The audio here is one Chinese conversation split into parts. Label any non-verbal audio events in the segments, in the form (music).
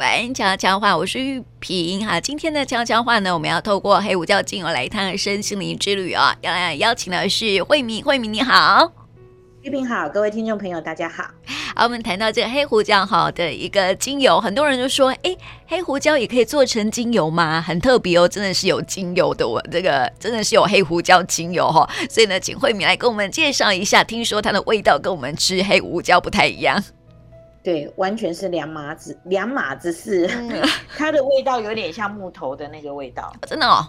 喂，悄悄话，我是玉萍哈。今天的悄悄话呢，我们要透过黑胡椒精油来一趟身心灵之旅啊、哦。要来邀请的是慧敏，慧敏你好，玉萍好，各位听众朋友大家好。好，我们谈到这个黑胡椒哈的一个精油，很多人就说，哎，黑胡椒也可以做成精油吗？很特别哦，真的是有精油的，我这个真的是有黑胡椒精油哈。所以呢，请慧敏来跟我们介绍一下。听说它的味道跟我们吃黑胡椒不太一样。对，完全是两码子两码子事。嗯、(laughs) 它的味道有点像木头的那个味道，真的哦，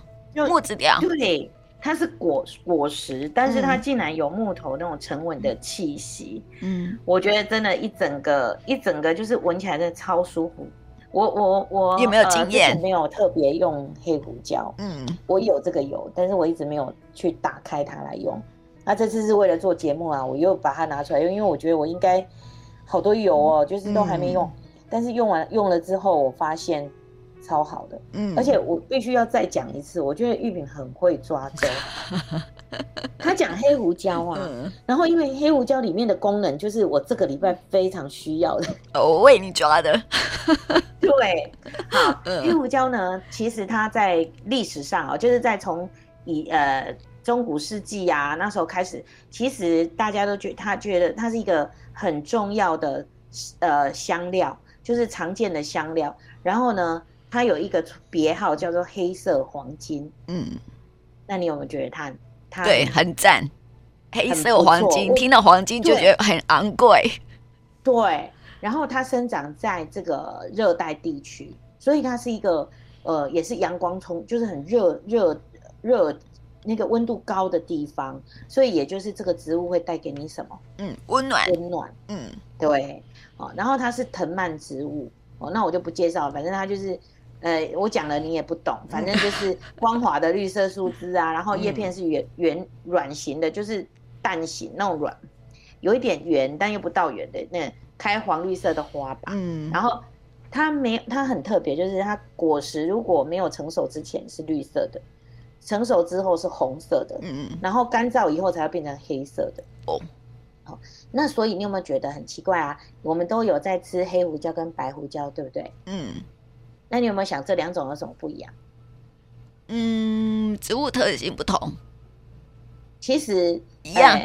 木质调。对，它是果果实，但是它竟然有木头那种沉稳的气息。嗯，我觉得真的，一整个一整个就是闻起来真的超舒服。我我我有没有经验？呃、没有特别用黑胡椒。嗯，我有这个油，但是我一直没有去打开它来用。那这次是为了做节目啊，我又把它拿出来用，因为我觉得我应该。好多油哦，就是都还没用，嗯、但是用完用了之后，我发现超好的。嗯，而且我必须要再讲一次，我觉得玉萍很会抓周。(laughs) 他讲黑胡椒啊，嗯、然后因为黑胡椒里面的功能，就是我这个礼拜非常需要的。我为你抓的。(laughs) 对，好，嗯、黑胡椒呢，其实它在历史上啊，就是在从以呃中古世纪啊那时候开始，其实大家都觉他觉得它是一个。很重要的呃香料，就是常见的香料。然后呢，它有一个别号叫做黑色黄金。嗯，那你有没有觉得它它对很赞？黑色黄金，听到黄金就觉得很昂贵。(laughs) 对，然后它生长在这个热带地区，所以它是一个呃，也是阳光充，就是很热热热。那个温度高的地方，所以也就是这个植物会带给你什么？嗯，温暖，温暖。嗯，对。哦，然后它是藤蔓植物。哦，那我就不介绍了，反正它就是，呃，我讲了你也不懂，(laughs) 反正就是光滑的绿色树枝啊，然后叶片是圆圆软形的，就是蛋形那种软，有一点圆但又不到圆的那开黄绿色的花吧。嗯，然后它没它很特别，就是它果实如果没有成熟之前是绿色的。成熟之后是红色的，嗯嗯，然后干燥以后才会变成黑色的。哦，好，那所以你有没有觉得很奇怪啊？我们都有在吃黑胡椒跟白胡椒，对不对？嗯，那你有没有想这两种有什么不一样？嗯，植物特性不同，其实一样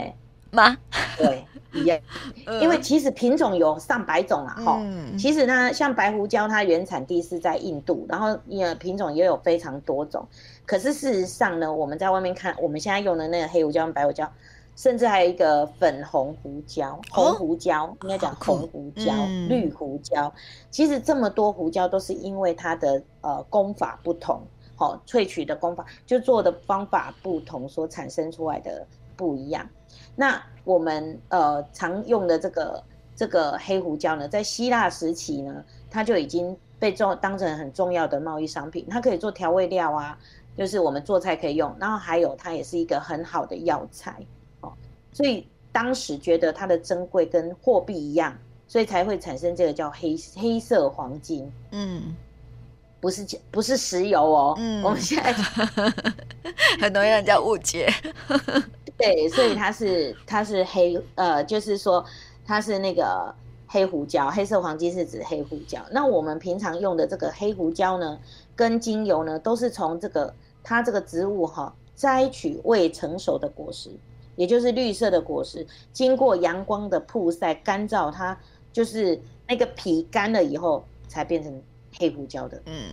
吗？对。一样，(laughs) 因为其实品种有上百种啊，哈、嗯。其实呢，像白胡椒，它原产地是在印度，然后也品种也有非常多种。可是事实上呢，我们在外面看，我们现在用的那个黑胡椒白胡椒，甚至还有一个粉红胡椒、红胡椒，哦、应该讲红胡椒、嗯、绿胡椒。其实这么多胡椒都是因为它的呃功法不同，好萃取的功法就做的方法不同，所产生出来的不一样。那我们呃常用的这个这个黑胡椒呢，在希腊时期呢，它就已经被重当成很重要的贸易商品。它可以做调味料啊，就是我们做菜可以用。然后还有它也是一个很好的药材哦，所以当时觉得它的珍贵跟货币一样，所以才会产生这个叫黑黑色黄金。嗯，不是不是石油哦。嗯，我们现在 (laughs) 很多人叫误解。对，所以它是它是黑呃，就是说它是那个黑胡椒，黑色黄金是指黑胡椒。那我们平常用的这个黑胡椒呢，跟精油呢，都是从这个它这个植物哈摘取未成熟的果实，也就是绿色的果实，经过阳光的曝晒干燥，它就是那个皮干了以后才变成黑胡椒的。嗯，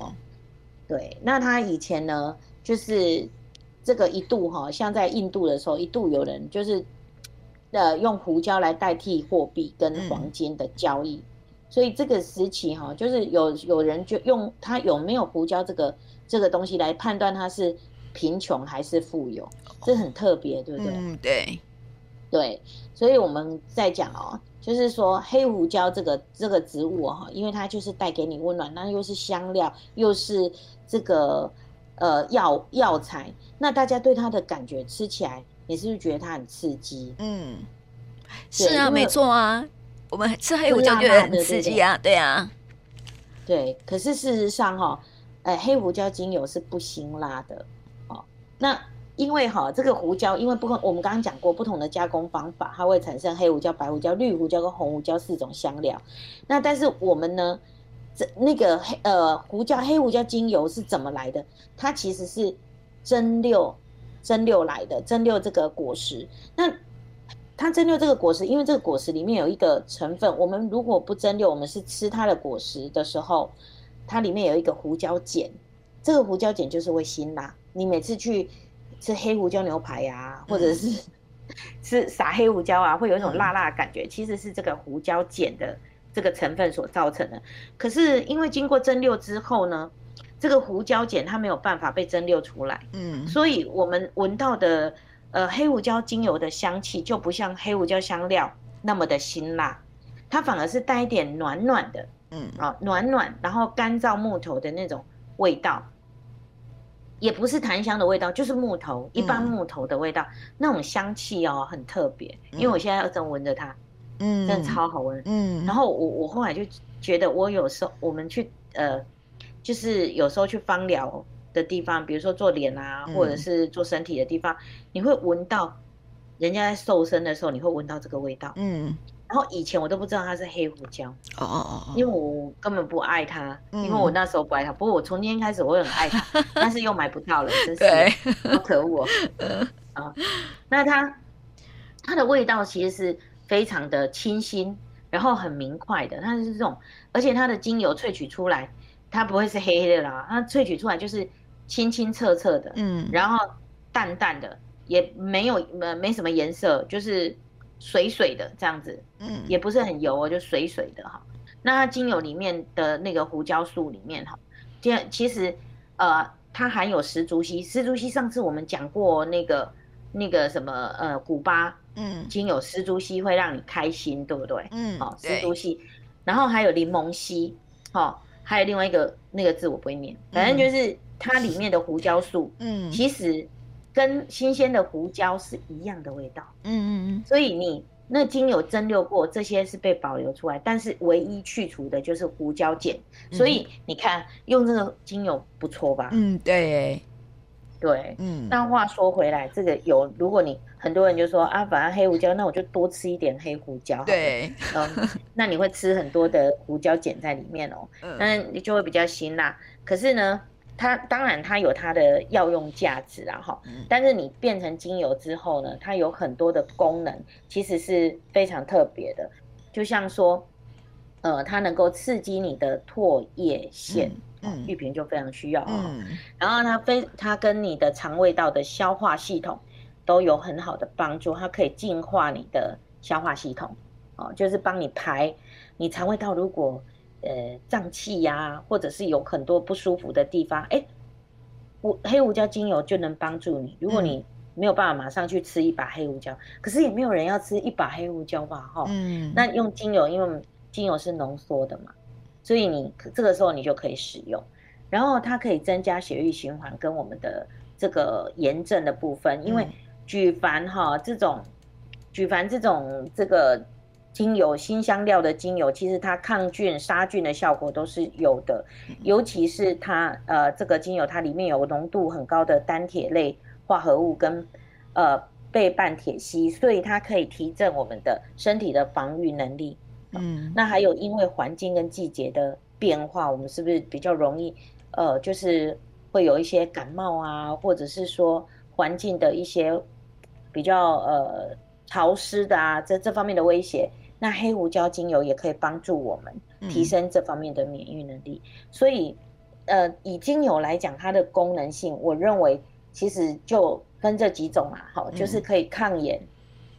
对。那它以前呢，就是。这个一度哈，像在印度的时候，一度有人就是，呃，用胡椒来代替货币跟黄金的交易，嗯、所以这个时期哈，就是有有人就用它有没有胡椒这个这个东西来判断它是贫穷还是富有，这很特别，对不对？嗯，对，对，所以我们在讲哦，就是说黑胡椒这个这个植物哈，因为它就是带给你温暖，那又是香料，又是这个。呃，药药材，那大家对它的感觉吃起来，你是不是觉得它很刺激？嗯，是啊，没错啊，我们吃黑胡椒觉得很刺激啊，对啊，对。可是事实上哈，哎，黑胡椒精油是不辛辣的哦。那因为哈，这个胡椒，因为不，我们刚刚讲过不同的加工方法，它会产生黑胡椒、白胡椒、绿胡椒跟红胡椒四种香料。那但是我们呢，这那个黑呃胡椒黑胡椒精油是怎么来的？它其实是蒸馏蒸馏来的，蒸馏这个果实。那它蒸馏这个果实，因为这个果实里面有一个成分，我们如果不蒸馏，我们是吃它的果实的时候，它里面有一个胡椒碱，这个胡椒碱就是会辛辣。你每次去吃黑胡椒牛排呀、啊，或者是 (laughs) 吃撒黑胡椒啊，会有一种辣辣的感觉，其实是这个胡椒碱的这个成分所造成的。可是因为经过蒸馏之后呢，这个胡椒碱它没有办法被蒸馏出来，嗯，所以我们闻到的。呃，黑胡椒精油的香气就不像黑胡椒香料那么的辛辣，它反而是带一点暖暖的，嗯，啊，暖暖，然后干燥木头的那种味道，也不是檀香的味道，就是木头，一般木头的味道，嗯、那种香气哦，很特别。因为我现在正闻着它，嗯，真的超好闻，嗯。然后我我后来就觉得，我有时候我们去呃，就是有时候去芳疗。的地方，比如说做脸啊，或者是做身体的地方，嗯、你会闻到人家在瘦身的时候，你会闻到这个味道。嗯，然后以前我都不知道它是黑胡椒，哦哦哦，因为我根本不爱它，嗯、因为我那时候不爱它。不过我从今天开始，我很爱它，(laughs) 但是又买不到了，真是好可恶哦。(laughs) 啊，那它它的味道其实是非常的清新，然后很明快的，它是这种，而且它的精油萃取出来，它不会是黑黑的啦，它萃取出来就是。清清澈澈的，嗯，然后淡淡的，也没有没没什么颜色，就是水水的这样子，嗯，也不是很油哦，就水水的哈。那它精油里面的那个胡椒素里面哈，其其实呃，它含有石竹烯，石竹烯上次我们讲过那个那个什么呃古巴，嗯，精油石竹烯会让你开心，对不对？嗯，好，石竹烯，然后还有柠檬烯，好，还有另外一个那个字我不会念，反正就是。嗯它里面的胡椒素，嗯，其实跟新鲜的胡椒是一样的味道，嗯嗯嗯。所以你那精油蒸馏过，这些是被保留出来，但是唯一去除的就是胡椒碱。所以你看，用这个精油不错吧？嗯，对，对，嗯。那话说回来，这个油，如果你很多人就说啊，反正黑胡椒，那我就多吃一点黑胡椒，对，嗯，那你会吃很多的胡椒碱在里面哦，那你就会比较辛辣。可是呢？它当然它有它的药用价值啊哈，但是你变成精油之后呢，它有很多的功能，其实是非常特别的。就像说，呃，它能够刺激你的唾液腺，嗯，玉萍就非常需要啊。嗯，然后它非它跟你的肠胃道的消化系统都有很好的帮助，它可以净化你的消化系统，哦，就是帮你排你肠胃道如果。呃，胀气呀，或者是有很多不舒服的地方，哎，胡黑胡椒精油就能帮助你。如果你没有办法马上去吃一把黑胡椒，嗯、可是也没有人要吃一把黑胡椒吧？哈，嗯，那用精油，因为精油是浓缩的嘛，所以你这个时候你就可以使用，然后它可以增加血液循环跟我们的这个炎症的部分，因为举凡哈这种举凡这种这个。精油新香料的精油，其实它抗菌杀菌的效果都是有的，尤其是它呃这个精油它里面有浓度很高的单铁类化合物跟呃倍半铁烯，所以它可以提振我们的身体的防御能力。嗯，那还有因为环境跟季节的变化，我们是不是比较容易呃就是会有一些感冒啊，或者是说环境的一些比较呃潮湿的啊这这方面的威胁。那黑胡椒精油也可以帮助我们提升这方面的免疫能力，嗯、所以，呃，以精油来讲，它的功能性，我认为其实就分这几种嘛，好，就是可以抗炎、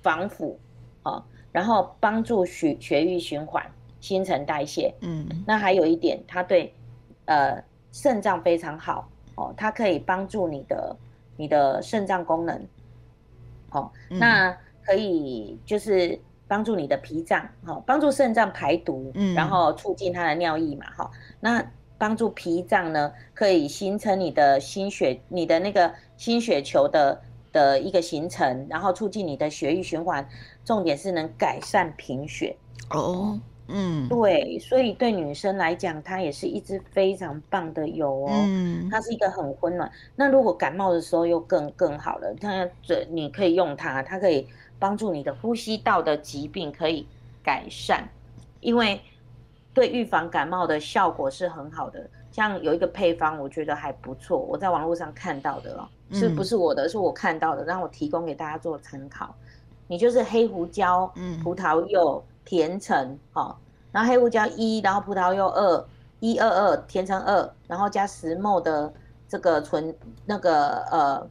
防腐，好，然后帮助血血液循环、新陈代谢，嗯，那还有一点，它对呃肾脏非常好，哦，它可以帮助你的你的肾脏功能，哦，那可以就是。帮助你的脾脏，哈，帮助肾脏排毒，嗯，然后促进它的尿液嘛，哈，那帮助脾脏呢，可以形成你的心血，你的那个心血球的的一个形成，然后促进你的血液循环，重点是能改善贫血。哦，嗯，对，所以对女生来讲，它也是一支非常棒的油哦，嗯，它是一个很温暖。那如果感冒的时候又更更好了，它这你可以用它，它可以。帮助你的呼吸道的疾病可以改善，因为对预防感冒的效果是很好的。像有一个配方，我觉得还不错，我在网络上看到的哦，是不是我的？是我看到的，让我提供给大家做参考。你就是黑胡椒、葡萄柚、甜橙，哦，然后黑胡椒一，然后葡萄柚二，一二二，甜橙二，然后加十 ml 的这个纯那个呃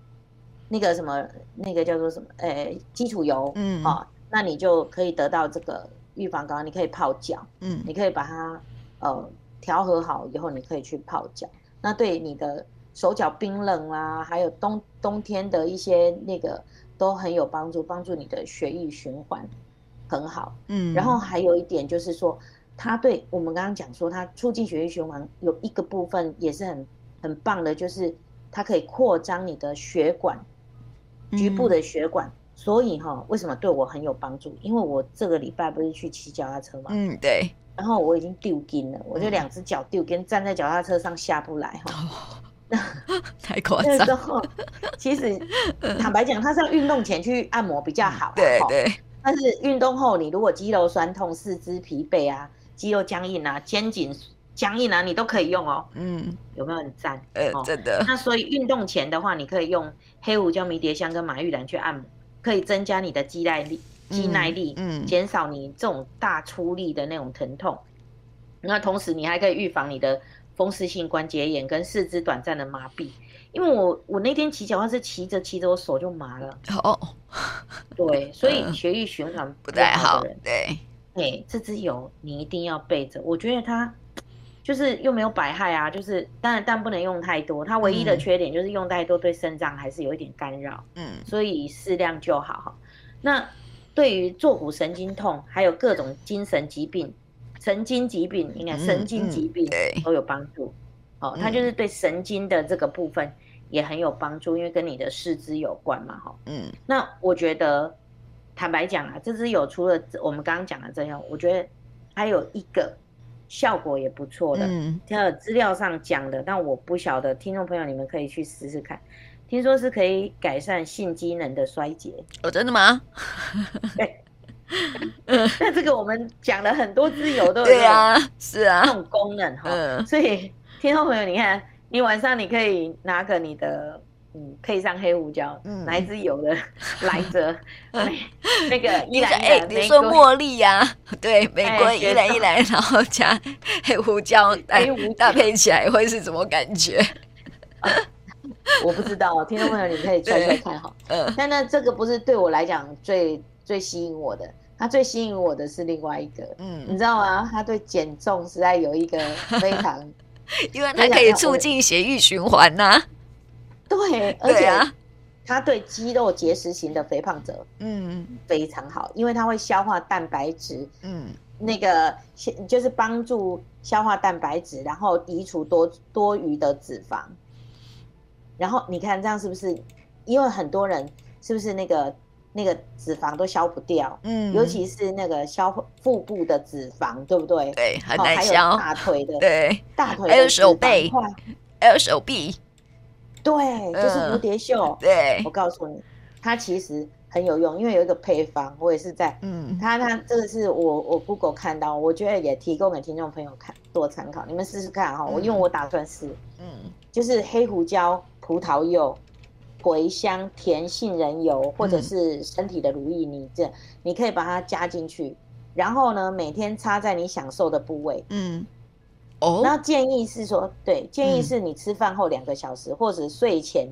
那个什么那个叫做什么？诶，基础油，嗯，好，那你就可以得到这个预防膏，你可以泡脚，嗯，你可以把它呃。调和好以后，你可以去泡脚。那对你的手脚冰冷啊，还有冬冬天的一些那个都很有帮助，帮助你的血液循环很好。嗯，然后还有一点就是说，它对我们刚刚讲说，它促进血液循环有一个部分也是很很棒的，就是它可以扩张你的血管，局部的血管。嗯、所以哈，为什么对我很有帮助？因为我这个礼拜不是去骑脚踏车嘛？嗯，对。然后我已经丢筋了，我就两只脚丢筋，站在脚踏车上下不来哈。(laughs) 太夸 (laughs) 张。那时候其实坦白讲，它是要运动前去按摩比较好。对对。但是运动后，你如果肌肉酸痛、四肢疲惫啊、肌肉僵硬啊、肩颈僵硬啊，你都可以用哦。嗯。有没有很赞？呃，真的。那所以运动前的话，你可以用黑胡椒、迷迭香跟马玉兰去按摩，可以增加你的肌耐力。肌耐力，嗯，减少你这种大出力的那种疼痛。那同时你还可以预防你的风湿性关节炎跟四肢短暂的麻痹。因为我我那天骑脚踏车骑着骑着我手就麻了。哦，对，所以血液循环不太好的，对，哎，这支油你一定要备着。我觉得它就是又没有百害啊，就是当然但不能用太多。它唯一的缺点就是用太多对肾脏还是有一点干扰。嗯，所以适量就好哈。那对于坐骨神经痛，还有各种精神疾病、神经疾病，应该神经疾病都有帮助。哦，它就是对神经的这个部分也很有帮助，因为跟你的四肢有关嘛，哈。嗯。那我觉得，坦白讲啊，这支有除了我们刚刚讲的这样，我觉得还有一个效果也不错的。嗯。还有资料上讲的，但我不晓得，听众朋友你们可以去试试看。听说是可以改善性机能的衰竭哦，真的吗？(laughs) 对，那这个我们讲了很多自由都有对啊，是啊，这种功能哈。嗯，所以听众朋友，你看，你晚上你可以拿个你的，嗯，配上黑胡椒，嗯，拿一支油的来着，(laughs) 那个 (laughs) 依兰哎，你说茉莉呀？(laughs) 对，玫瑰依兰依兰，然后加黑胡椒，哎，搭配起来会是什么感觉？我不知道，听众朋友，你可以猜猜看哈。嗯。但那这个不是对我来讲最最吸引我的，它最吸引我的是另外一个。嗯。你知道吗？它对减重实在有一个非常，因为它可以促进血液循环呐。对，而且它对肌肉结实型的肥胖者，嗯，非常好，因为它会消化蛋白质。嗯。那个就是帮助消化蛋白质，然后移除多多余的脂肪。然后你看这样是不是？因为很多人是不是那个那个脂肪都消不掉？嗯，尤其是那个消腹部的脂肪，对不对？对，很难消。还有大腿的，对，大腿还有手背，还有手臂，对，就是蝴蝶袖。(laughs) 对，我告诉你，它其实很有用，因为有一个配方，我也是在，嗯，它它这个是我我 Google 看到，我觉得也提供给听众朋友看做参考，你们试试看哈。我因为我打算试，嗯，就是黑胡椒。葡萄柚、茴香、甜杏仁油，或者是身体的乳液，你这你可以把它加进去，然后呢，每天擦在你享受的部位。嗯，哦，然后建议是说，对，建议是你吃饭后两个小时，或者睡前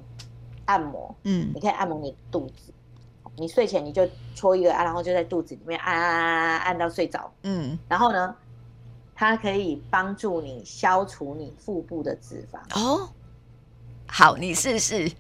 按摩。嗯，你可以按摩你肚子，你睡前你就搓一个按，然后就在肚子里面按按按按按到睡着。嗯，然后呢，它可以帮助你消除你腹部的脂肪。哦。好，你试试，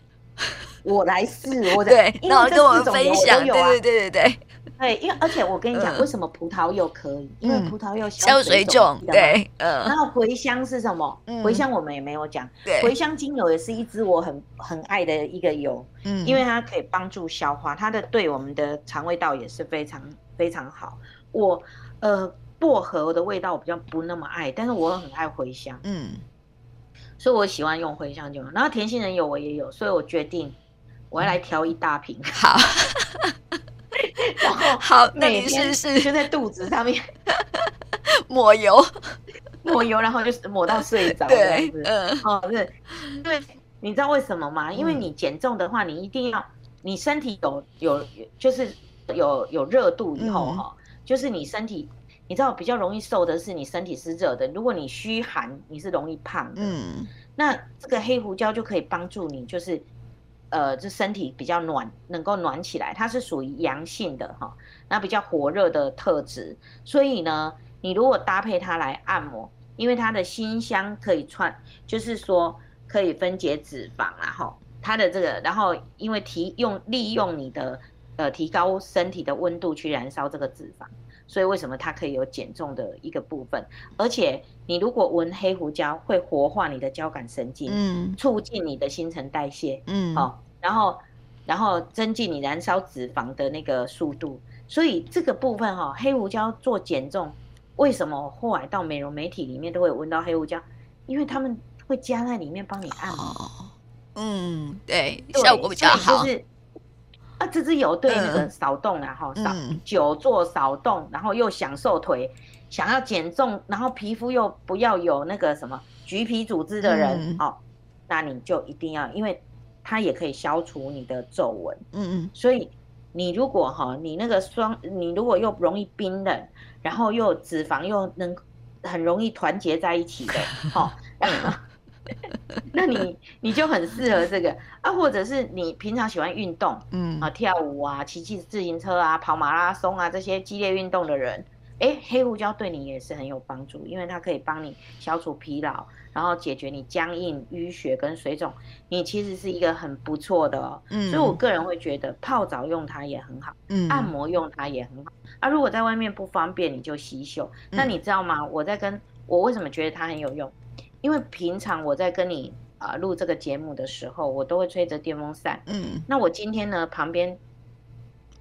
我来试，我对，然后跟我们分享，对对对对对，对，因为而且我跟你讲，为什么葡萄柚可以？因为葡萄柚消水肿，对，嗯。然后茴香是什么？茴香我们也没有讲，对，茴香精油也是一支我很很爱的一个油，嗯，因为它可以帮助消化，它的对我们的肠胃道也是非常非常好。我呃薄荷的味道我比较不那么爱，但是我很爱茴香，嗯。所以我喜欢用茴香精油，然后甜杏仁油我也有，所以我决定我要来调一大瓶。好，(laughs) 然后好，那你试试，就在肚子上面，(laughs) 抹油，抹油，然后就是抹到睡着，对，嗯，哦，是，因为你知道为什么吗？因为你减重的话，你一定要你身体有有就是有有热度以后哈，就是你身体。你知道比较容易瘦的是你身体是热的，如果你虚寒，你是容易胖的。嗯，那这个黑胡椒就可以帮助你，就是，呃，这身体比较暖，能够暖起来。它是属于阳性的哈，那比较火热的特质。所以呢，你如果搭配它来按摩，因为它的辛香可以串，就是说可以分解脂肪啦哈。它的这个，然后因为提用利用你的呃提高身体的温度去燃烧这个脂肪。所以为什么它可以有减重的一个部分？而且你如果闻黑胡椒，会活化你的交感神经，嗯，促进你的新陈代谢，嗯，好、哦，然后然后增进你燃烧脂肪的那个速度。所以这个部分哈、哦，黑胡椒做减重，为什么后来到美容美体里面都会闻到黑胡椒？因为他们会加在里面帮你按摩，哦、嗯，对，效果比较好。啊，这支有对那个扫动啊，哈、嗯，扫久坐扫动，然后又享受腿，想要减重，然后皮肤又不要有那个什么橘皮组织的人，哦、嗯，那你就一定要，因为它也可以消除你的皱纹，嗯嗯，所以你如果哈，你那个双，你如果又容易冰冷，然后又脂肪又能很容易团结在一起的，(laughs) 哈。那你你就很适合这个啊，或者是你平常喜欢运动，嗯啊，跳舞啊，骑骑自行车啊，跑马拉松啊，这些激烈运动的人，哎，黑胡椒对你也是很有帮助，因为它可以帮你消除疲劳，然后解决你僵硬、淤血跟水肿，你其实是一个很不错的哦。嗯，所以我个人会觉得泡澡用它也很好，嗯，按摩用它也很好。啊，如果在外面不方便，你就洗手。那你知道吗？我在跟我为什么觉得它很有用？因为平常我在跟你啊录这个节目的时候，我都会吹着电风扇。嗯，那我今天呢，旁边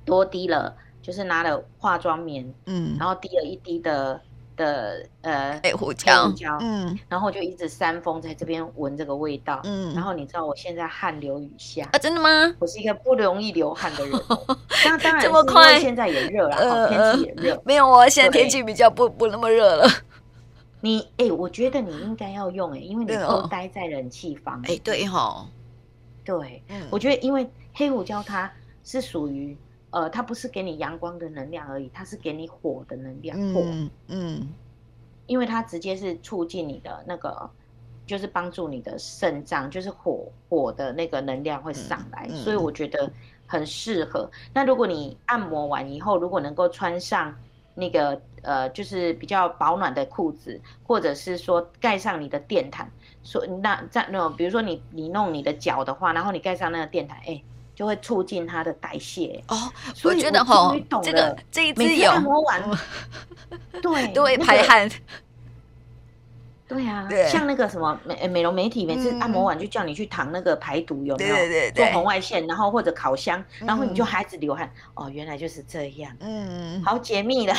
多滴了，就是拿了化妆棉，嗯，然后滴了一滴的的呃黑胡椒，胡椒，嗯，然后就一直扇风在这边闻这个味道，嗯，然后你知道我现在汗流雨下啊，真的吗？我是一个不容易流汗的人，(laughs) 那当然这么快，现在也热了，呃、天气也热，没有啊，现在天气比较不不那么热了。你哎、欸，我觉得你应该要用哎、欸，因为你都待在冷气房。哎，对哈，对，嗯，我觉得因为黑胡椒它是属于呃，它不是给你阳光的能量而已，它是给你火的能量。火，嗯，嗯，因为它直接是促进你的那个，就是帮助你的肾脏，就是火火的那个能量会上来，所以我觉得很适合。那如果你按摩完以后，如果能够穿上。那个呃，就是比较保暖的裤子，或者是说盖上你的电毯，说那在那种，比如说你你弄你的脚的话，然后你盖上那个电毯，哎，就会促进它的代谢哦。所以我觉得哈，这个这一次有，按摩完，(laughs) 对，都会排汗。对啊，像那个什么美美容媒体，每次按摩完就叫你去躺那个排毒，有没有？对对对，做红外线，然后或者烤箱，然后你就孩子流汗。哦，原来就是这样。嗯，好解密了。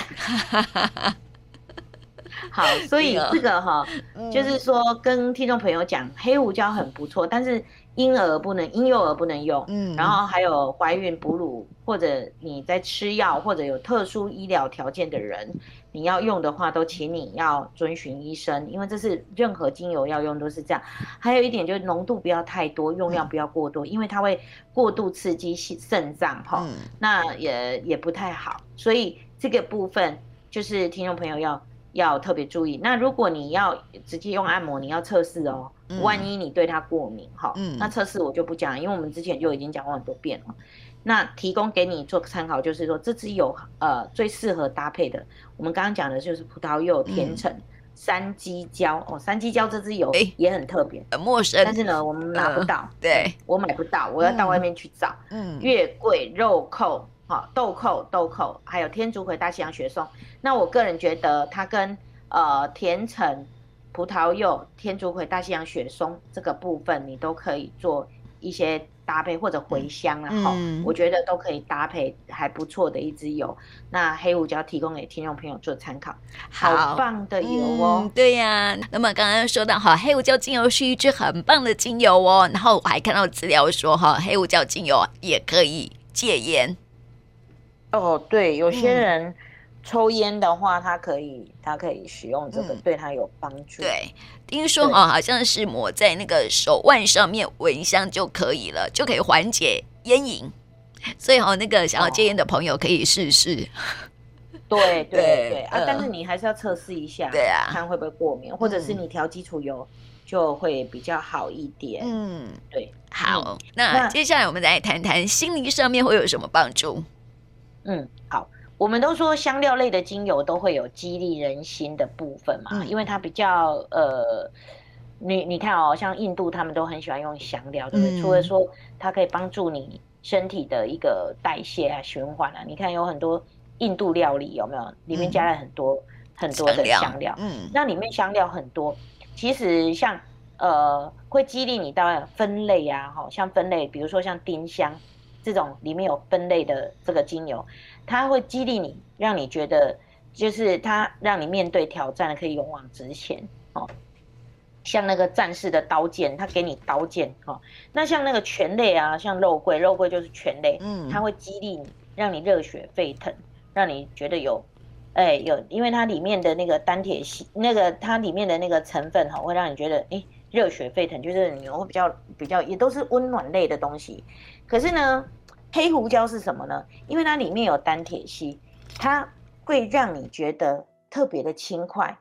好，所以这个哈，就是说跟听众朋友讲，黑胡椒很不错，但是婴儿不能，婴幼儿不能用。嗯，然后还有怀孕哺乳，或者你在吃药，或者有特殊医疗条件的人。你要用的话，都请你要遵循医生，因为这是任何精油要用都是这样。还有一点就是浓度不要太多，用量不要过多，因为它会过度刺激肾脏哈，那也也不太好。所以这个部分就是听众朋友要要特别注意。那如果你要直接用按摩，你要测试哦，万一你对它过敏哈，那测试我就不讲，因为我们之前就已经讲过很多遍了。那提供给你做参考，就是说这支油呃最适合搭配的，我们刚刚讲的就是葡萄柚、甜橙、嗯、山鸡椒哦，山鸡椒这支油也很特别，很陌生，但是呢我们拿不到，呃、对我买不到，我要到外面去找。嗯，月桂、肉蔻、好豆蔻、豆蔻，还有天竺葵、大西洋雪松。那我个人觉得它跟呃甜橙、葡萄柚、天竺葵、大西洋雪松这个部分，你都可以做一些。搭配或者茴香啊，哈、嗯，我觉得都可以搭配，还不错的一支油。那黑胡椒提供给听众朋友做参考，好棒的油哦。嗯、对呀、啊，那么刚刚说到哈，黑胡椒精油是一支很棒的精油哦。然后我还看到资料说哈，黑胡椒精油也可以戒烟。哦，对，有些人抽烟的话，它可以，它可以使用这个，嗯、对它有帮助。对，听说哦，好像是抹在那个手腕上面闻香就可以了，就可以缓解烟瘾。所以哈，那个想要戒烟的朋友可以试试。对对对，对啊，但是你还是要测试一下，对啊，看会不会过敏，或者是你调基础油就会比较好一点。嗯，对，好，那接下来我们来谈谈心灵上面会有什么帮助。嗯，好，我们都说香料类的精油都会有激励人心的部分嘛，因为它比较呃，你你看哦，像印度他们都很喜欢用香料，对不对？除了说它可以帮助你身体的一个代谢啊、循环啊，你看有很多。印度料理有没有？里面加了很多、嗯、很多的香料，嗯，那里面香料很多。其实像呃，会激励你到分类啊，哈，像分类，比如说像丁香这种里面有分类的这个精油，它会激励你，让你觉得就是它让你面对挑战可以勇往直前哦。像那个战士的刀剑，它给你刀剑哦。那像那个拳类啊，像肉桂，肉桂就是拳类，嗯，它会激励你，让你热血沸腾。让你觉得有，哎、欸，有，因为它里面的那个单铁系，那个它里面的那个成分哈，会让你觉得哎、欸，热血沸腾，就是你会比较比较，也都是温暖类的东西。可是呢，黑胡椒是什么呢？因为它里面有单铁烯，它会让你觉得特别的轻快，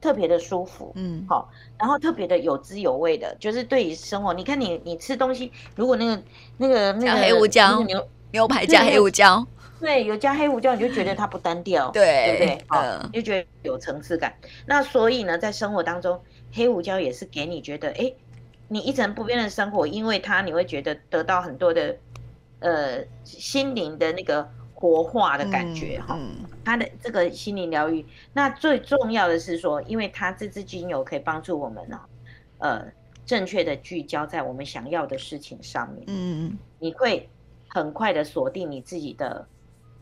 特别的舒服，嗯，好，然后特别的有滋有味的，就是对于生活，你看你你吃东西，如果那个那个那个黑胡椒牛牛排加黑胡椒。对，有加黑胡椒，你就觉得它不单调，对，对不对？嗯，就觉得有层次感。那所以呢，在生活当中，黑胡椒也是给你觉得，哎，你一成不变的生活，因为它你会觉得得到很多的，呃，心灵的那个活化的感觉哈。嗯嗯、它的这个心灵疗愈，那最重要的是说，因为它这支精油可以帮助我们呢，呃，正确的聚焦在我们想要的事情上面。嗯，你会很快的锁定你自己的。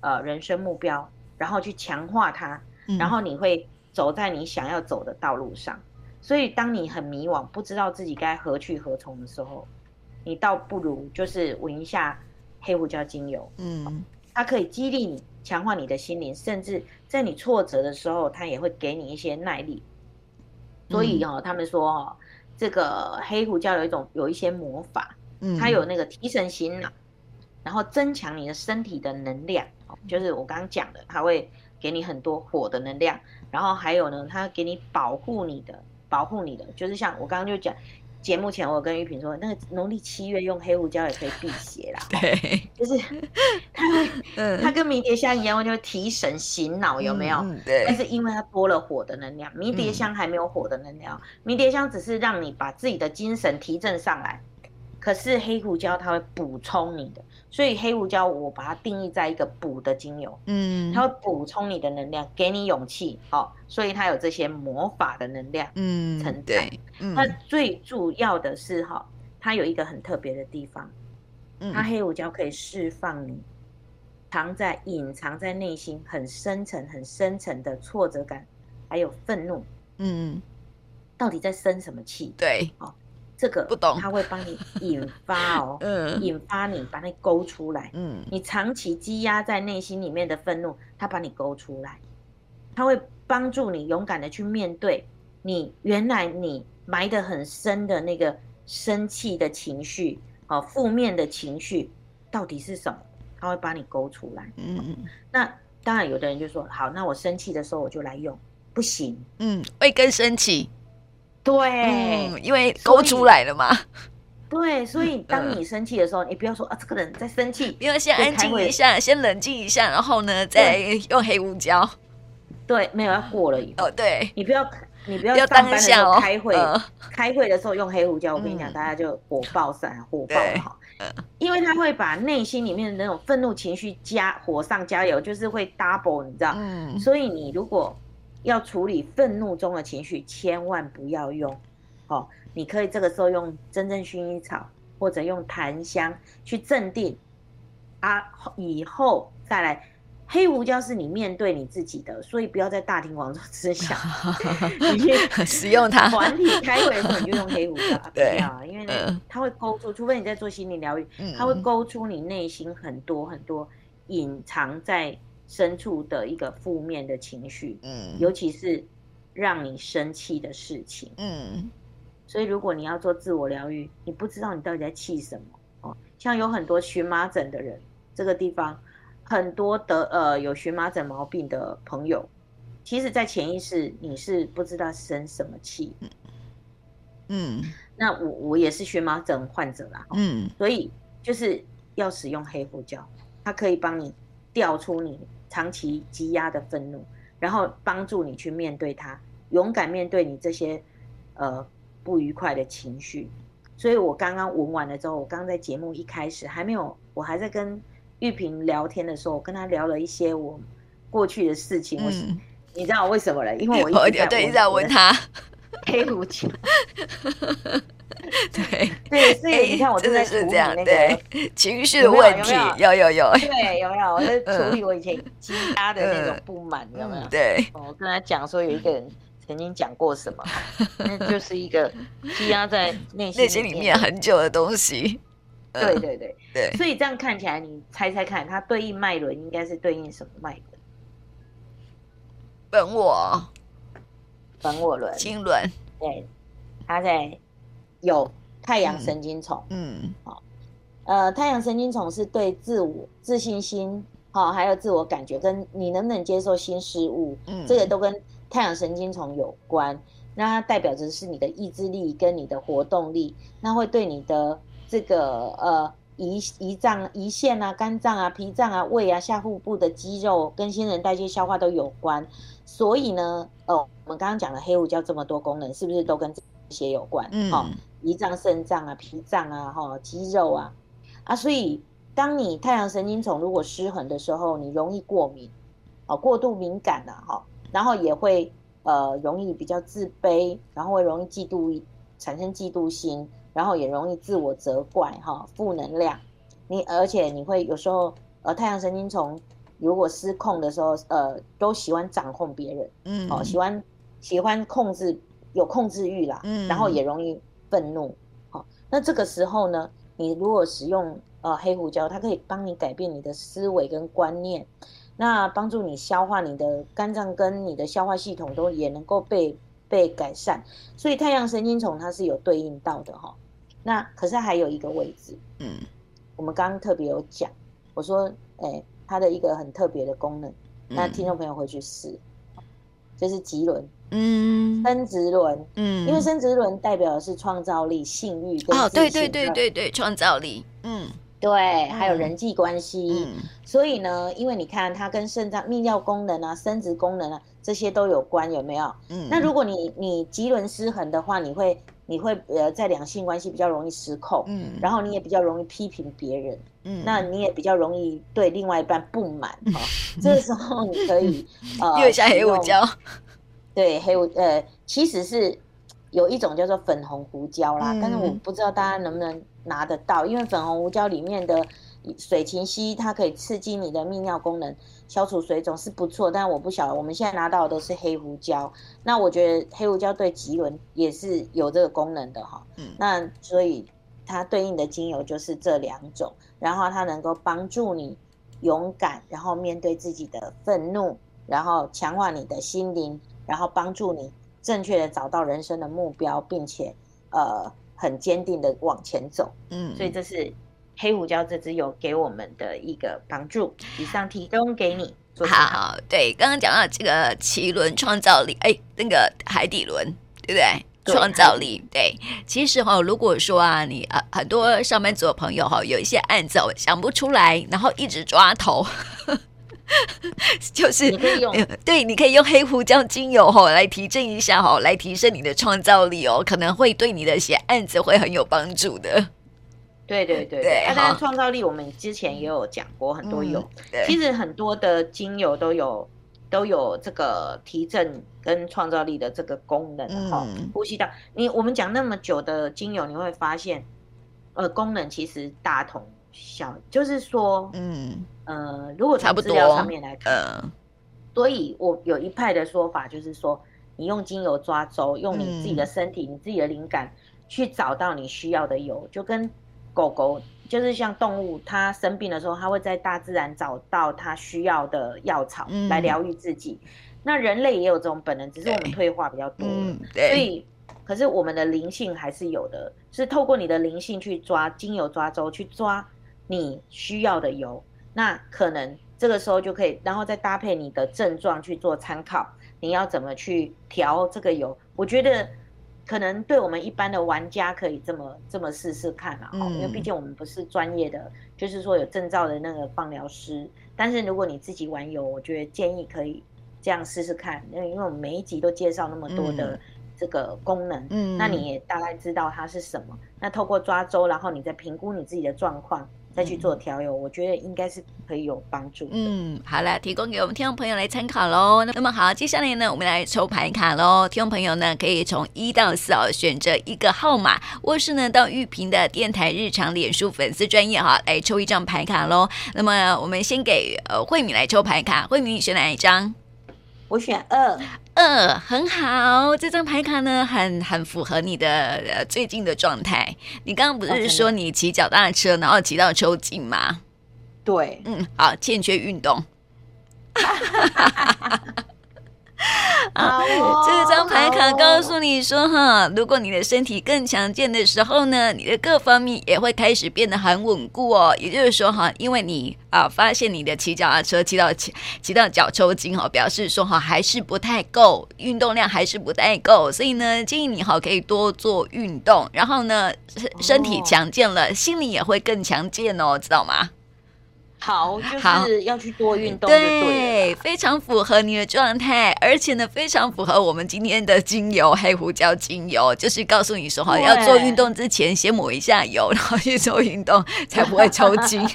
呃，人生目标，然后去强化它，然后你会走在你想要走的道路上。嗯、所以，当你很迷惘，不知道自己该何去何从的时候，你倒不如就是闻一下黑胡椒精油。嗯，它可以激励你，强化你的心灵，甚至在你挫折的时候，它也会给你一些耐力。所以哦，他们说哦，这个黑胡椒有一种有一些魔法，嗯，它有那个提神醒脑，然后增强你的身体的能量。就是我刚刚讲的，它会给你很多火的能量，然后还有呢，它给你保护你的，保护你的，就是像我刚刚就讲，节目前我跟玉萍说，那个农历七月用黑胡椒也可以辟邪啦。(laughs) 对，(laughs) 就是 (laughs) 它会，它跟迷迭香一样，就会提神醒脑，有没有？嗯、对。但是因为它多了火的能量，迷迭香还没有火的能量，嗯、迷迭香只是让你把自己的精神提振上来，可是黑胡椒它会补充你的。所以黑胡椒，我把它定义在一个补的精油，嗯，它会补充你的能量，给你勇气，哦，所以它有这些魔法的能量，嗯，存在。嗯，它最主要的是哈，它有一个很特别的地方，嗯，它黑胡椒可以释放你藏在隐藏在内心很深层、很深层的挫折感，还有愤怒，嗯，到底在生什么气？对，哦。这个不懂，他会帮你引发哦，(laughs) 嗯，引发你，把你勾出来，嗯，你长期积压在内心里面的愤怒，他把你勾出来，他会帮助你勇敢的去面对你原来你埋得很深的那个生气的情绪，哦，负面的情绪到底是什么？他会把你勾出来，嗯嗯，那当然有的人就说，好，那我生气的时候我就来用，不行，嗯，会更生气。对、嗯，因为勾出来了嘛。对，所以当你生气的时候，嗯、你不要说啊，这个人在生气，不要先安静一下，先冷静一下，然后呢，再用黑胡椒。对，没有要过了以后。哦，对，你不要，你不要上班的时候开会，哦、开会的时候用黑胡椒，我跟你讲，嗯、大家就火爆散，火爆好。嗯、因为他会把内心里面的那种愤怒情绪加火上加油，就是会 double，你知道？嗯。所以你如果要处理愤怒中的情绪，千万不要用，哦，你可以这个时候用真正薰衣草或者用檀香去镇定，啊，以后再来黑胡椒是你面对你自己的，所以不要在大庭广众之下，(laughs) 你去 (laughs) 使用它。团体开会的时候你就用黑胡椒，(laughs) 对啊，因为呢，它会勾出，除非你在做心理疗愈，它会勾出你内心很多很多隐藏在。深处的一个负面的情绪，嗯，尤其是让你生气的事情，嗯，所以如果你要做自我疗愈，你不知道你到底在气什么哦。像有很多荨麻疹的人，这个地方很多得呃有荨麻疹毛病的朋友，其实在潜意识你是不知道生什么气，嗯，那我我也是荨麻疹患者啦，嗯，所以就是要使用黑胡椒，它可以帮你调出你。长期积压的愤怒，然后帮助你去面对它，勇敢面对你这些呃不愉快的情绪。所以我刚刚闻完了之后，我刚刚在节目一开始还没有，我还在跟玉萍聊天的时候，我跟她聊了一些我过去的事情。我、嗯、你知道为什么了？因为我一 (laughs) 直在问他黑胡椒。(laughs) (laughs) 对对，所以你看，我正在处理那个对情绪的问题，有有有，(laughs) 对，有没有？我在处理我以前积压的那种不满，有没有？对，我跟他讲说，有一个人曾经讲过什么，(laughs) 那就是一个积压在内心内心里面很久的东西。对对对对，所以这样看起来，你猜猜看，它对应脉轮应该是对应什么脉轮？本我，本我轮，经轮，对，它在。有太阳神经丛，嗯，好，呃，太阳神经丛是对自我自信心，好，还有自我感觉，跟你能不能接受新事物，嗯，这个都跟太阳神经丛有关。那它代表着是你的意志力跟你的活动力，那会对你的这个呃胰胰脏、胰腺啊、肝脏啊、脾脏啊、胃啊、下腹部的肌肉跟新陈代谢、消化都有关。所以呢，哦，我们刚刚讲的黑胡椒这么多功能，是不是都跟这些有关？嗯，好。胰脏、肾脏啊、脾脏啊、哈、肌肉啊，啊，所以当你太阳神经丛如果失衡的时候，你容易过敏，哦，过度敏感呐，哈，然后也会呃容易比较自卑，然后会容易嫉妒，产生嫉妒心，然后也容易自我责怪，哈，负能量。你而且你会有时候呃太阳神经丛如果失控的时候，呃，都喜欢掌控别人，嗯，哦，喜欢喜欢控制，有控制欲啦，嗯，然后也容易。愤怒，好，那这个时候呢，你如果使用呃黑胡椒，它可以帮你改变你的思维跟观念，那帮助你消化，你的肝脏跟你的消化系统都也能够被被改善。所以太阳神经丛它是有对应到的哈。那可是还有一个位置，嗯，我们刚刚特别有讲，我说，哎、欸，它的一个很特别的功能，那听众朋友回去试，就是棘轮。嗯，生殖轮，嗯，因为生殖轮代表的是创造力、性欲跟哦，对对对对对，创造力，嗯，对，还有人际关系，嗯，所以呢，因为你看它跟肾脏、泌尿功能啊、生殖功能啊这些都有关，有没有？嗯，那如果你你棘轮失衡的话，你会你会呃在两性关系比较容易失控，嗯，然后你也比较容易批评别人，嗯，那你也比较容易对另外一半不满，哈，(laughs) 这个时候你可以呃，(laughs) 用一下黑胡椒。对，黑胡呃，其实是有一种叫做粉红胡椒啦，嗯、但是我不知道大家能不能拿得到，因为粉红胡椒里面的水芹烯，它可以刺激你的泌尿功能，消除水肿是不错，但我不晓得我们现在拿到的都是黑胡椒，那我觉得黑胡椒对棘轮也是有这个功能的哈，嗯，那所以它对应的精油就是这两种，然后它能够帮助你勇敢，然后面对自己的愤怒，然后强化你的心灵。然后帮助你正确的找到人生的目标，并且呃很坚定的往前走。嗯，所以这是黑胡椒这支油给我们的一个帮助。以上提供给你。好好，对，刚刚讲到这个奇轮创造力，哎，那个海底轮，对不对？对创造力，对。其实哈、哦，如果说啊，你啊很多上班族的朋友哈，有一些案子想不出来，然后一直抓头。(laughs) 就是你可以用，对，你可以用黑胡椒精油吼来提振一下吼，来提升你的创造力哦，可能会对你的写案子会很有帮助的。对对对对，当然创造力我们之前也有讲过很多有，嗯、其实很多的精油都有都有这个提振跟创造力的这个功能哈。嗯、呼吸道，你我们讲那么久的精油，你会发现，呃，功能其实大同小，就是说，嗯。呃，如果从资料上面来看，呃，所以我有一派的说法就是说，你用精油抓周，用你自己的身体、嗯、你自己的灵感去找到你需要的油，就跟狗狗就是像动物，它生病的时候，它会在大自然找到它需要的药草来疗愈自己。嗯、那人类也有这种本能，只是我们退化比较多。所以，可是我们的灵性还是有的，是透过你的灵性去抓精油抓周，去抓你需要的油。那可能这个时候就可以，然后再搭配你的症状去做参考，你要怎么去调这个油？我觉得。可能对我们一般的玩家可以这么这么试试看啊，嗯、因为毕竟我们不是专业的，就是说有证照的那个放疗师。但是如果你自己玩油，我觉得建议可以这样试试看，因为因为我们每一集都介绍那么多的这个功能，嗯，那你也大概知道它是什么。那透过抓周，然后你再评估你自己的状况。再去做调油，我觉得应该是可以有帮助。嗯，好了，提供给我们听众朋友来参考喽。那么好，接下来呢，我们来抽牌卡喽。听众朋友呢，可以从一到四哦，选择一个号码，或是呢到玉屏的电台日常脸书粉丝专业哈，来抽一张牌卡喽。那么我们先给呃慧敏来抽牌卡，慧敏你选哪一张？我选二。二很好，这张牌卡呢，很很符合你的呃最近的状态。你刚刚不是说你骑脚踏车，然后骑到抽筋吗？对，嗯，好，欠缺运动。(laughs) (laughs) 啊，这张牌卡告诉你说哈，如果你的身体更强健的时候呢，你的各方面也会开始变得很稳固哦。也就是说哈，因为你啊发现你的骑脚踏车骑到骑骑到脚抽筋哈，表示说哈还是不太够，运动量还是不太够，所以呢建议你哈可以多做运动，然后呢身身体强健了，心理也会更强健哦，知道吗？好，就是要去多运动对，对，非常符合你的状态，而且呢，非常符合我们今天的精油黑胡椒精油，就是告诉你说哈，要做运动之前先抹一下油，然后去做运动，才不会抽筋。(laughs)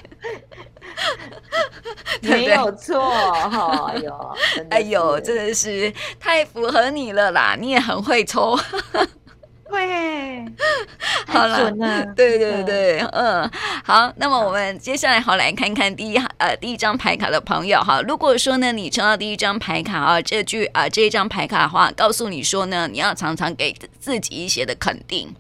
没有错，哎呦，哎呦，真的是太符合你了啦，你也很会抽。(laughs) 对，好了，(laughs) 对对对，嗯，好，那么我们接下来好来看看第一呃第一张牌卡的朋友哈，如果说呢你抽到第一张牌卡啊，这句啊这一张牌卡的话，告诉你说呢，你要常常给自己一些的肯定，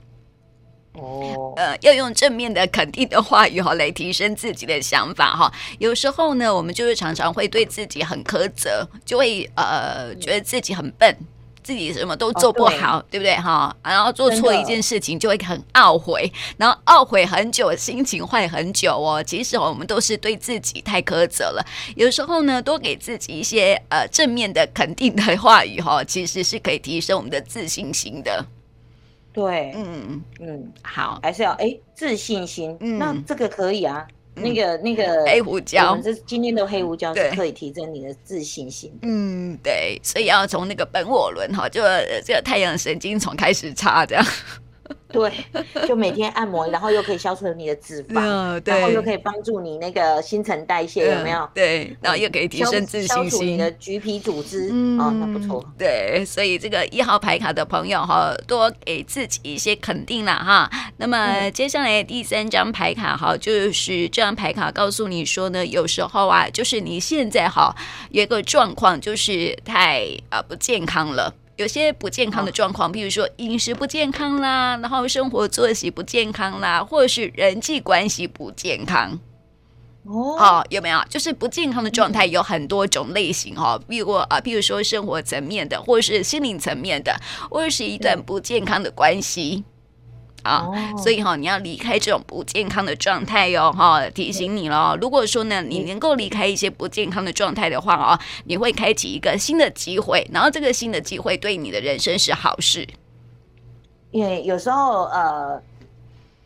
哦，呃，要用正面的肯定的话语哈来提升自己的想法哈，有时候呢我们就是常常会对自己很苛责，就会呃觉得自己很笨。自己什么都做不好，哦、对，对不对哈？然后做错一件事情就会很懊悔，然后懊悔很久，心情坏很久哦。其实我们都是对自己太苛责了。有时候呢，多给自己一些呃正面的肯定的话语哈，其实是可以提升我们的自信心的。对，嗯嗯嗯，好，还是要哎自信心。嗯，那这个可以啊。那个那个黑胡椒，这今天的黑胡椒是可以提升你的自信心。嗯，对，所以要从那个本我轮哈，就这个太阳神经从开始插这样。对，就每天按摩，然后又可以消除你的脂肪，嗯、然后又可以帮助你那个新陈代谢，嗯、有没有？对，然后又可以提升自信心，消除你的橘皮组织，嗯，哦，那不错。对，所以这个一号牌卡的朋友哈，多给自己一些肯定了哈。那么接下来第三张牌卡哈，就是这张牌卡告诉你说呢，有时候啊，就是你现在哈有一个状况，就是太啊不健康了。有些不健康的状况，比如说饮食不健康啦，然后生活作息不健康啦，或者是人际关系不健康。哦，哦，有没有？就是不健康的状态有很多种类型哈，比如啊，比如说生活层面的，或者是心灵层面的，或者是一段不健康的关系。啊，所以哈，你要离开这种不健康的状态哟，哈，提醒你喽。如果说呢，你能够离开一些不健康的状态的话啊，你会开启一个新的机会，然后这个新的机会对你的人生是好事。因为有时候呃，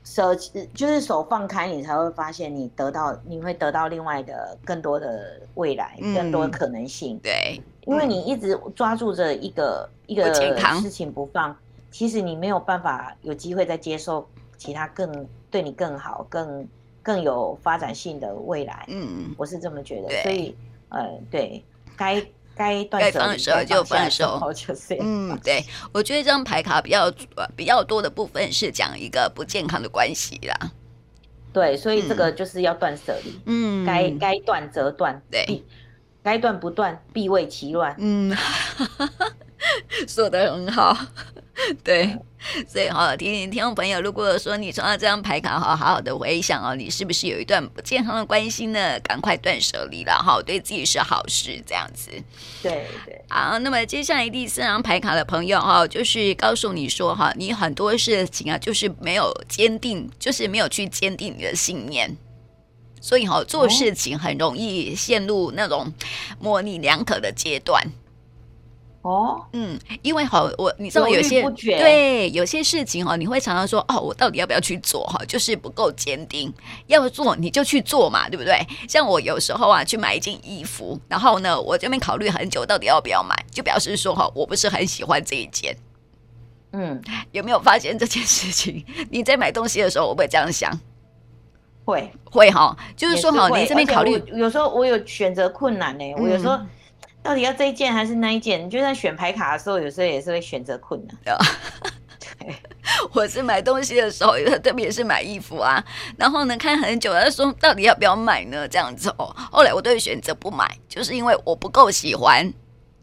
手就是手放开，你才会发现你得到，你会得到另外的更多的未来，更多的可能性。嗯、对，因为你一直抓住着一个一个事情不放。其实你没有办法有机会再接受其他更对你更好、更更有发展性的未来。嗯，我是这么觉得。对所以，呃，对，该该断舍放手就放手，就是。嗯，对，我觉得这张牌卡比较比较多的部分是讲一个不健康的关系啦。对，所以这个就是要断舍离。嗯，该该断则断，对，该断不断，必为其乱。嗯，(laughs) 说的很好。(laughs) 对，所以哈，提醒听众朋友，如果说你抽到这张牌卡哈，好好的回想哦，你是不是有一段不健康的关系呢？赶快断舍离了哈，对自己是好事，这样子。对对。好，那么接下来第四张牌卡的朋友哈，就是告诉你说哈，你很多事情啊，就是没有坚定，就是没有去坚定你的信念，所以哈，做事情很容易陷入那种模棱两可的阶段。哦，嗯，因为好，我你知道有些对有些事情哈，你会常常说哦，我到底要不要去做哈？就是不够坚定，要做你就去做嘛，对不对？像我有时候啊，去买一件衣服，然后呢，我这边考虑很久，到底要不要买，就表示说哈，我不是很喜欢这一件。嗯，有没有发现这件事情？你在买东西的时候，会不会这样想？会会哈，就是说哈，你这边考虑，有时候我有选择困难呢、欸，我有时候。到底要这一件还是那一件？你就在选牌卡的时候，有时候也是会选择困难。对，我是买东西的时候，特别是买衣服啊，然后呢看很久，他说到底要不要买呢？这样子哦，后来我都会选择不买，就是因为我不够喜欢，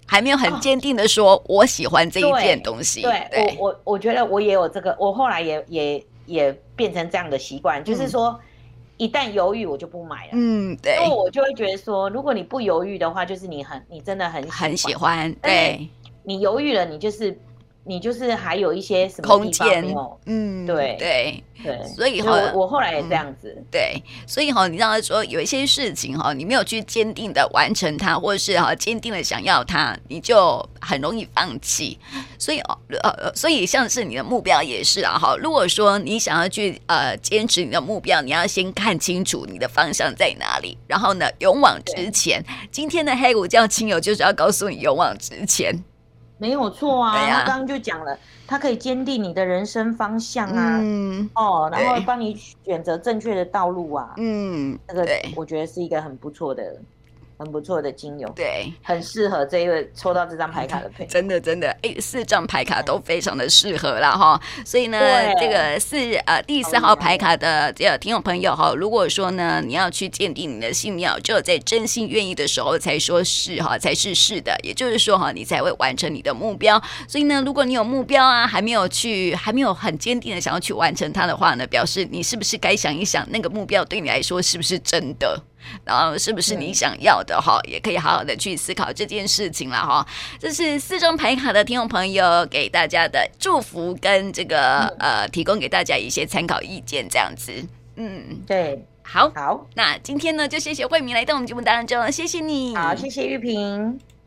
还没有很坚定的说我喜欢这一件东西。哦、对，对我我我觉得我也有这个，我后来也也也变成这样的习惯，就是说。嗯一旦犹豫，我就不买了。嗯，对，因为我就会觉得说，如果你不犹豫的话，就是你很，你真的很喜很喜欢。对，你犹豫了，你就是。你就是还有一些什么空间？嗯，对对对，所以哈，我后来也这样子。嗯、对，所以哈，你让他说有一些事情哈，你没有去坚定的完成它，或者是哈坚定的想要它，你就很容易放弃。所以哦，呃，所以像是你的目标也是啊哈。如果说你想要去呃坚持你的目标，你要先看清楚你的方向在哪里，然后呢，勇往直前。今天的黑五教亲友就是要告诉你勇往直前。没有错啊，他刚刚就讲了，他可以坚定你的人生方向啊，嗯、哦，然后帮你选择正确的道路啊，嗯，这个我觉得是一个很不错的。很不错的精油，对，很适合这一位抽到这张牌卡的朋友。真的真的，哎，四张牌卡都非常的适合啦哈。所以呢，这个四呃第四号牌卡的这个听众朋友哈，如果说呢你要去鉴定你的信念，只有在真心愿意的时候才说是哈，才是是的。也就是说哈，你才会完成你的目标。所以呢，如果你有目标啊，还没有去，还没有很坚定的想要去完成它的话呢，表示你是不是该想一想，那个目标对你来说是不是真的？然后是不是你想要的哈？也可以好好的去思考这件事情了哈。这是四张牌卡的听众朋友给大家的祝福跟这个呃，提供给大家一些参考意见，这样子。嗯，对，好，好。那今天呢，就谢谢慧明来到我们节目当中，谢谢你。好，谢谢玉萍。